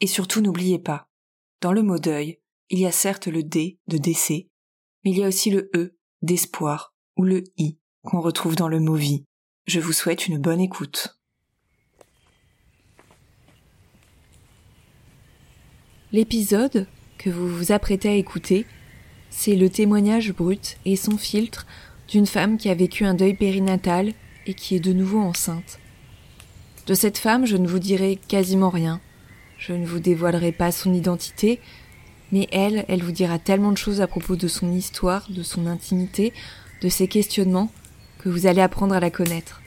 Et surtout n'oubliez pas, dans le mot deuil, il y a certes le D de décès, mais il y a aussi le E d'espoir ou le I qu'on retrouve dans le mot vie. Je vous souhaite une bonne écoute. L'épisode que vous vous apprêtez à écouter, c'est le témoignage brut et sans filtre d'une femme qui a vécu un deuil périnatal et qui est de nouveau enceinte. De cette femme, je ne vous dirai quasiment rien. Je ne vous dévoilerai pas son identité, mais elle, elle vous dira tellement de choses à propos de son histoire, de son intimité, de ses questionnements, que vous allez apprendre à la connaître,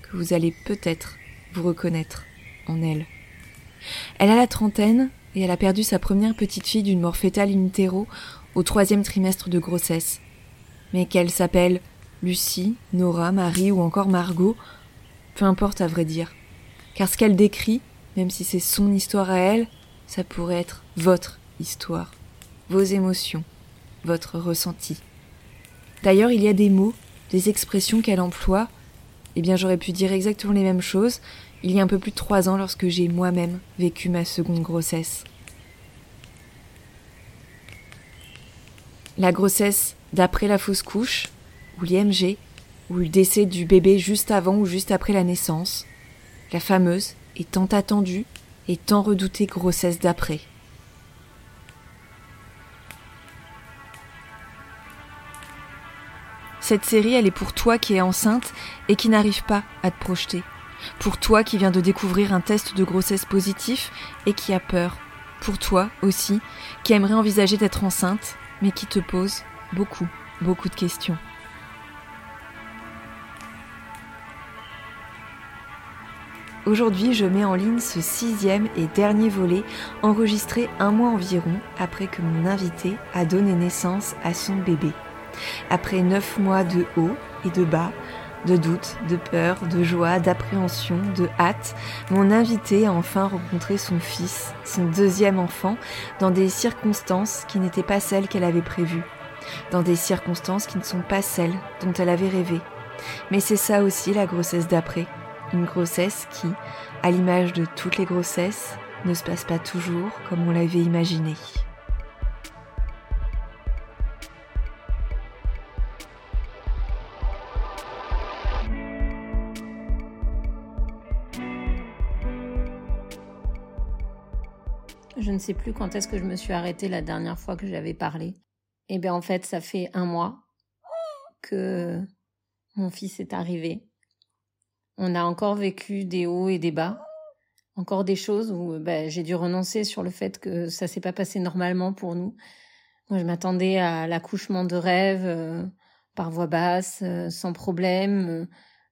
que vous allez peut-être vous reconnaître en elle. Elle a la trentaine et elle a perdu sa première petite fille d'une mort fétale in au troisième trimestre de grossesse. Mais qu'elle s'appelle Lucie, Nora, Marie ou encore Margot, peu importe à vrai dire. Car ce qu'elle décrit, même si c'est son histoire à elle, ça pourrait être votre histoire, vos émotions, votre ressenti. D'ailleurs, il y a des mots, des expressions qu'elle emploie. Eh bien, j'aurais pu dire exactement les mêmes choses, il y a un peu plus de trois ans lorsque j'ai moi-même vécu ma seconde grossesse. La grossesse d'après la fausse couche, ou l'IMG, ou le décès du bébé juste avant ou juste après la naissance, la fameuse et tant attendue et tant redoutée grossesse d'après. Cette série, elle est pour toi qui es enceinte et qui n'arrive pas à te projeter. Pour toi qui viens de découvrir un test de grossesse positif et qui a peur. Pour toi aussi, qui aimerait envisager d'être enceinte, mais qui te pose beaucoup, beaucoup de questions. Aujourd'hui, je mets en ligne ce sixième et dernier volet, enregistré un mois environ après que mon invité a donné naissance à son bébé. Après neuf mois de haut et de bas, de doute, de peur, de joie, d'appréhension, de hâte, mon invité a enfin rencontré son fils, son deuxième enfant, dans des circonstances qui n'étaient pas celles qu'elle avait prévues, dans des circonstances qui ne sont pas celles dont elle avait rêvé. Mais c'est ça aussi la grossesse d'après, une grossesse qui, à l'image de toutes les grossesses, ne se passe pas toujours comme on l'avait imaginé. Je ne sais plus quand est-ce que je me suis arrêtée la dernière fois que j'avais parlé. Eh bien, en fait, ça fait un mois que mon fils est arrivé. On a encore vécu des hauts et des bas. Encore des choses où ben, j'ai dû renoncer sur le fait que ça s'est pas passé normalement pour nous. Moi, je m'attendais à l'accouchement de rêve euh, par voix basse, euh, sans problème, euh,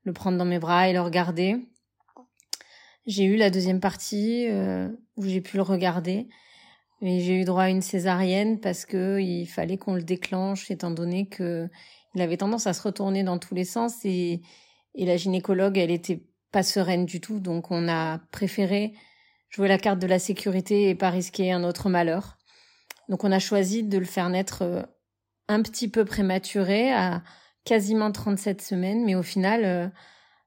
le prendre dans mes bras et le regarder. J'ai eu la deuxième partie euh, où j'ai pu le regarder, mais j'ai eu droit à une césarienne parce que il fallait qu'on le déclenche étant donné que il avait tendance à se retourner dans tous les sens et, et la gynécologue elle était pas sereine du tout donc on a préféré jouer la carte de la sécurité et pas risquer un autre malheur. Donc on a choisi de le faire naître euh, un petit peu prématuré à quasiment 37 semaines mais au final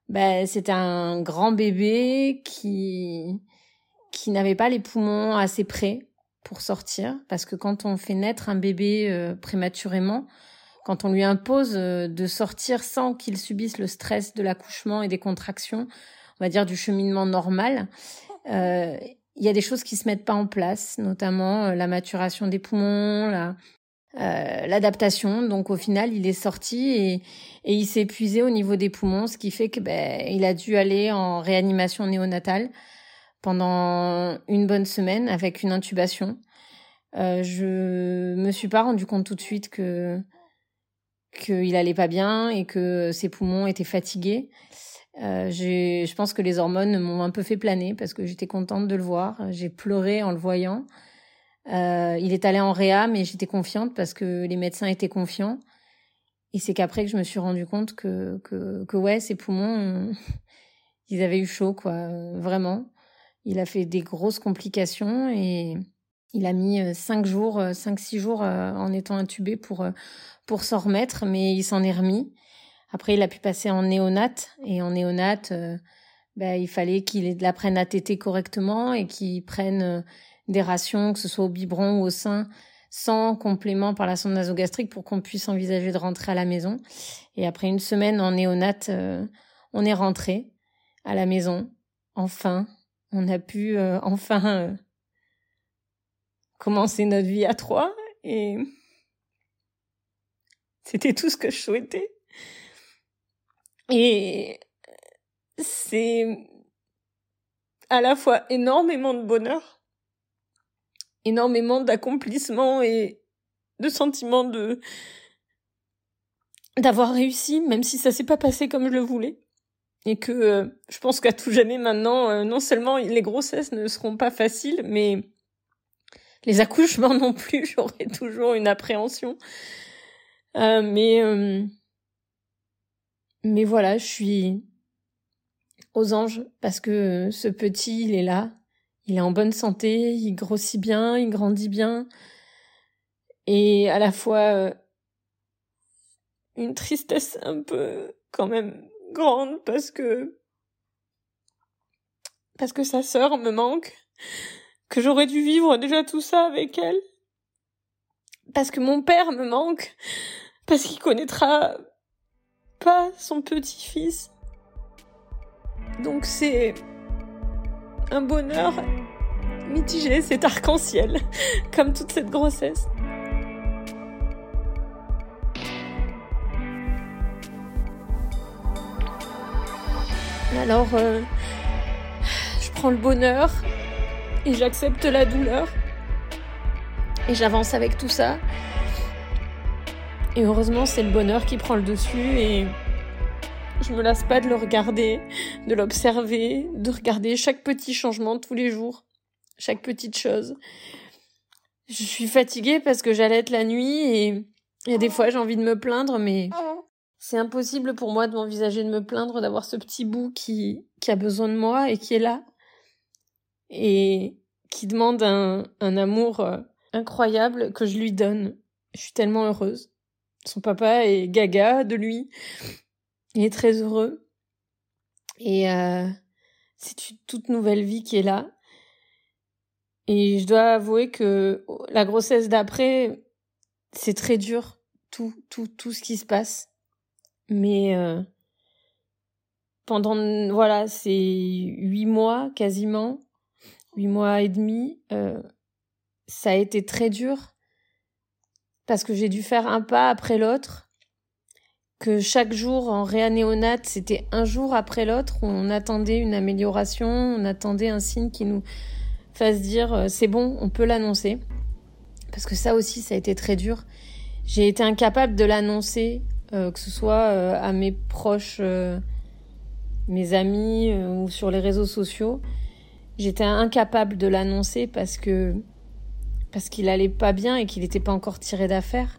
ben, c'était un grand bébé qui, qui n'avait pas les poumons assez près pour sortir. Parce que quand on fait naître un bébé euh, prématurément, quand on lui impose euh, de sortir sans qu'il subisse le stress de l'accouchement et des contractions, on va dire, du cheminement normal, euh, il y a des choses qui se mettent pas en place, notamment euh, la maturation des poumons, la, l'adaptation. Donc au final, il est sorti et, et il s'est épuisé au niveau des poumons, ce qui fait que ben, il a dû aller en réanimation néonatale pendant une bonne semaine avec une intubation. Euh, je me suis pas rendu compte tout de suite que qu'il allait pas bien et que ses poumons étaient fatigués. Euh, je pense que les hormones m'ont un peu fait planer parce que j'étais contente de le voir. J'ai pleuré en le voyant. Euh, il est allé en réa, mais j'étais confiante parce que les médecins étaient confiants. Et c'est qu'après que je me suis rendu compte que, que, que ouais, ses poumons, ils avaient eu chaud, quoi, vraiment. Il a fait des grosses complications et il a mis euh, cinq jours, euh, cinq, six jours euh, en étant intubé pour, pour s'en remettre, mais il s'en est remis. Après, il a pu passer en néonate et en néonate, bah, il fallait qu'il apprenne à téter correctement et qu'il prenne des rations, que ce soit au biberon ou au sein, sans complément par la sonde nasogastrique pour qu'on puisse envisager de rentrer à la maison. Et après une semaine en néonate, on est rentré à la maison. Enfin, on a pu enfin commencer notre vie à trois et c'était tout ce que je souhaitais. Et c'est à la fois énormément de bonheur, énormément d'accomplissement et de sentiment de d'avoir réussi, même si ça s'est pas passé comme je le voulais. Et que euh, je pense qu'à tout jamais maintenant, euh, non seulement les grossesses ne seront pas faciles, mais les accouchements non plus, j'aurais toujours une appréhension. Euh, mais euh, mais voilà, je suis aux anges parce que ce petit, il est là, il est en bonne santé, il grossit bien, il grandit bien, et à la fois euh, une tristesse un peu quand même grande parce que parce que sa sœur me manque que j'aurais dû vivre déjà tout ça avec elle. Parce que mon père me manque, parce qu'il connaîtra pas son petit-fils. Donc c'est un bonheur mitigé, c'est arc-en-ciel, comme toute cette grossesse. Alors, euh, je prends le bonheur, et j'accepte la douleur et j'avance avec tout ça. Et heureusement, c'est le bonheur qui prend le dessus et je me lasse pas de le regarder, de l'observer, de regarder chaque petit changement tous les jours, chaque petite chose. Je suis fatiguée parce que j'allais être la nuit et il y a des fois j'ai envie de me plaindre, mais c'est impossible pour moi de m'envisager de me plaindre d'avoir ce petit bout qui, qui a besoin de moi et qui est là et qui demande un, un amour euh, incroyable que je lui donne. Je suis tellement heureuse. Son papa est gaga de lui. Il est très heureux. Et euh, c'est une toute nouvelle vie qui est là. Et je dois avouer que la grossesse d'après, c'est très dur, tout, tout, tout ce qui se passe. Mais euh, pendant, voilà, c'est huit mois quasiment, huit mois et demi, euh, ça a été très dur parce que j'ai dû faire un pas après l'autre, que chaque jour en réanéonate, c'était un jour après l'autre, on attendait une amélioration, on attendait un signe qui nous fasse dire euh, c'est bon, on peut l'annoncer. Parce que ça aussi, ça a été très dur. J'ai été incapable de l'annoncer, euh, que ce soit à mes proches, mes amis ou sur les réseaux sociaux. J'étais incapable de l'annoncer parce que parce qu'il allait pas bien et qu'il n'était pas encore tiré d'affaire.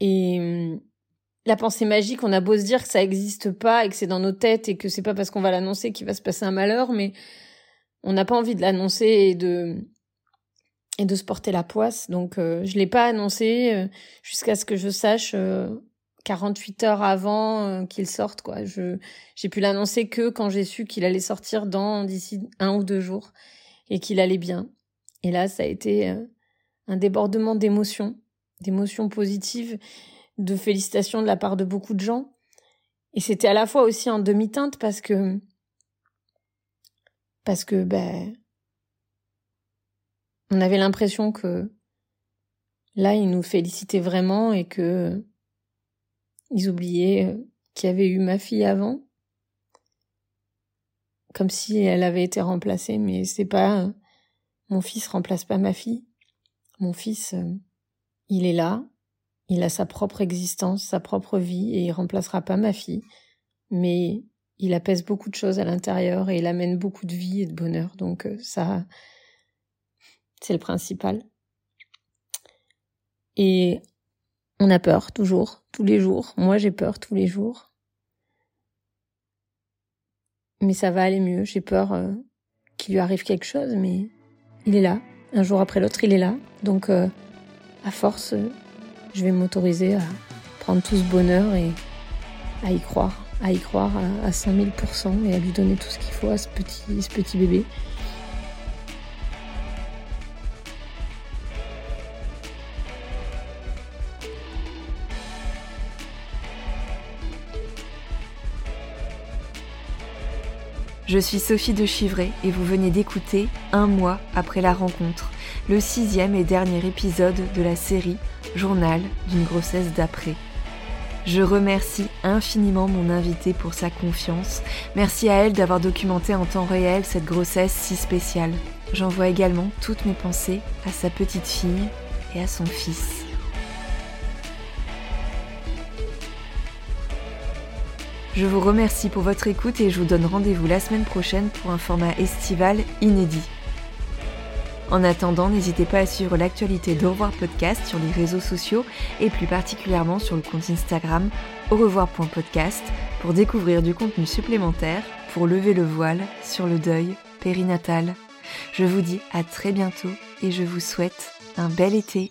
Et la pensée magique, on a beau se dire que ça n'existe pas et que c'est dans nos têtes et que c'est pas parce qu'on va l'annoncer qu'il va se passer un malheur, mais on n'a pas envie de l'annoncer et de et de se porter la poisse. Donc euh, je l'ai pas annoncé euh, jusqu'à ce que je sache 48 euh, heures avant qu'il sorte quoi. Je j'ai pu l'annoncer que quand j'ai su qu'il allait sortir dans d'ici un ou deux jours et qu'il allait bien. Et là, ça a été euh, un débordement d'émotions, d'émotions positives, de félicitations de la part de beaucoup de gens. Et c'était à la fois aussi en demi-teinte parce que parce que ben on avait l'impression que là ils nous félicitaient vraiment et que ils oubliaient euh, qu'il y avait eu ma fille avant. Comme si elle avait été remplacée mais c'est pas mon fils remplace pas ma fille. Mon fils euh, il est là. Il a sa propre existence sa propre vie et il remplacera pas ma fille. Mais il apaise beaucoup de choses à l'intérieur et il amène beaucoup de vie et de bonheur. Donc euh, ça, c'est le principal. Et on a peur toujours, tous les jours. Moi, j'ai peur tous les jours. Mais ça va aller mieux. J'ai peur euh, qu'il lui arrive quelque chose, mais il est là. Un jour après l'autre, il est là. Donc, euh, à force, je vais m'autoriser à prendre tout ce bonheur et à y croire à y croire à, 5000% et à lui donner tout ce qu'il faut à ce petit bébé. Je suis Sophie de Chivray et vous venez d'écouter Un mois après la rencontre, le sixième et dernier épisode de la série Journal d'une grossesse d'après. Je remercie infiniment mon invité pour sa confiance. Merci à elle d'avoir documenté en temps réel cette grossesse si spéciale. J'envoie également toutes mes pensées à sa petite fille et à son fils. Je vous remercie pour votre écoute et je vous donne rendez-vous la semaine prochaine pour un format estival inédit. En attendant, n'hésitez pas à suivre l'actualité d'Au revoir podcast sur les réseaux sociaux et plus particulièrement sur le compte Instagram au revoir.podcast pour découvrir du contenu supplémentaire pour lever le voile sur le deuil périnatal. Je vous dis à très bientôt et je vous souhaite un bel été.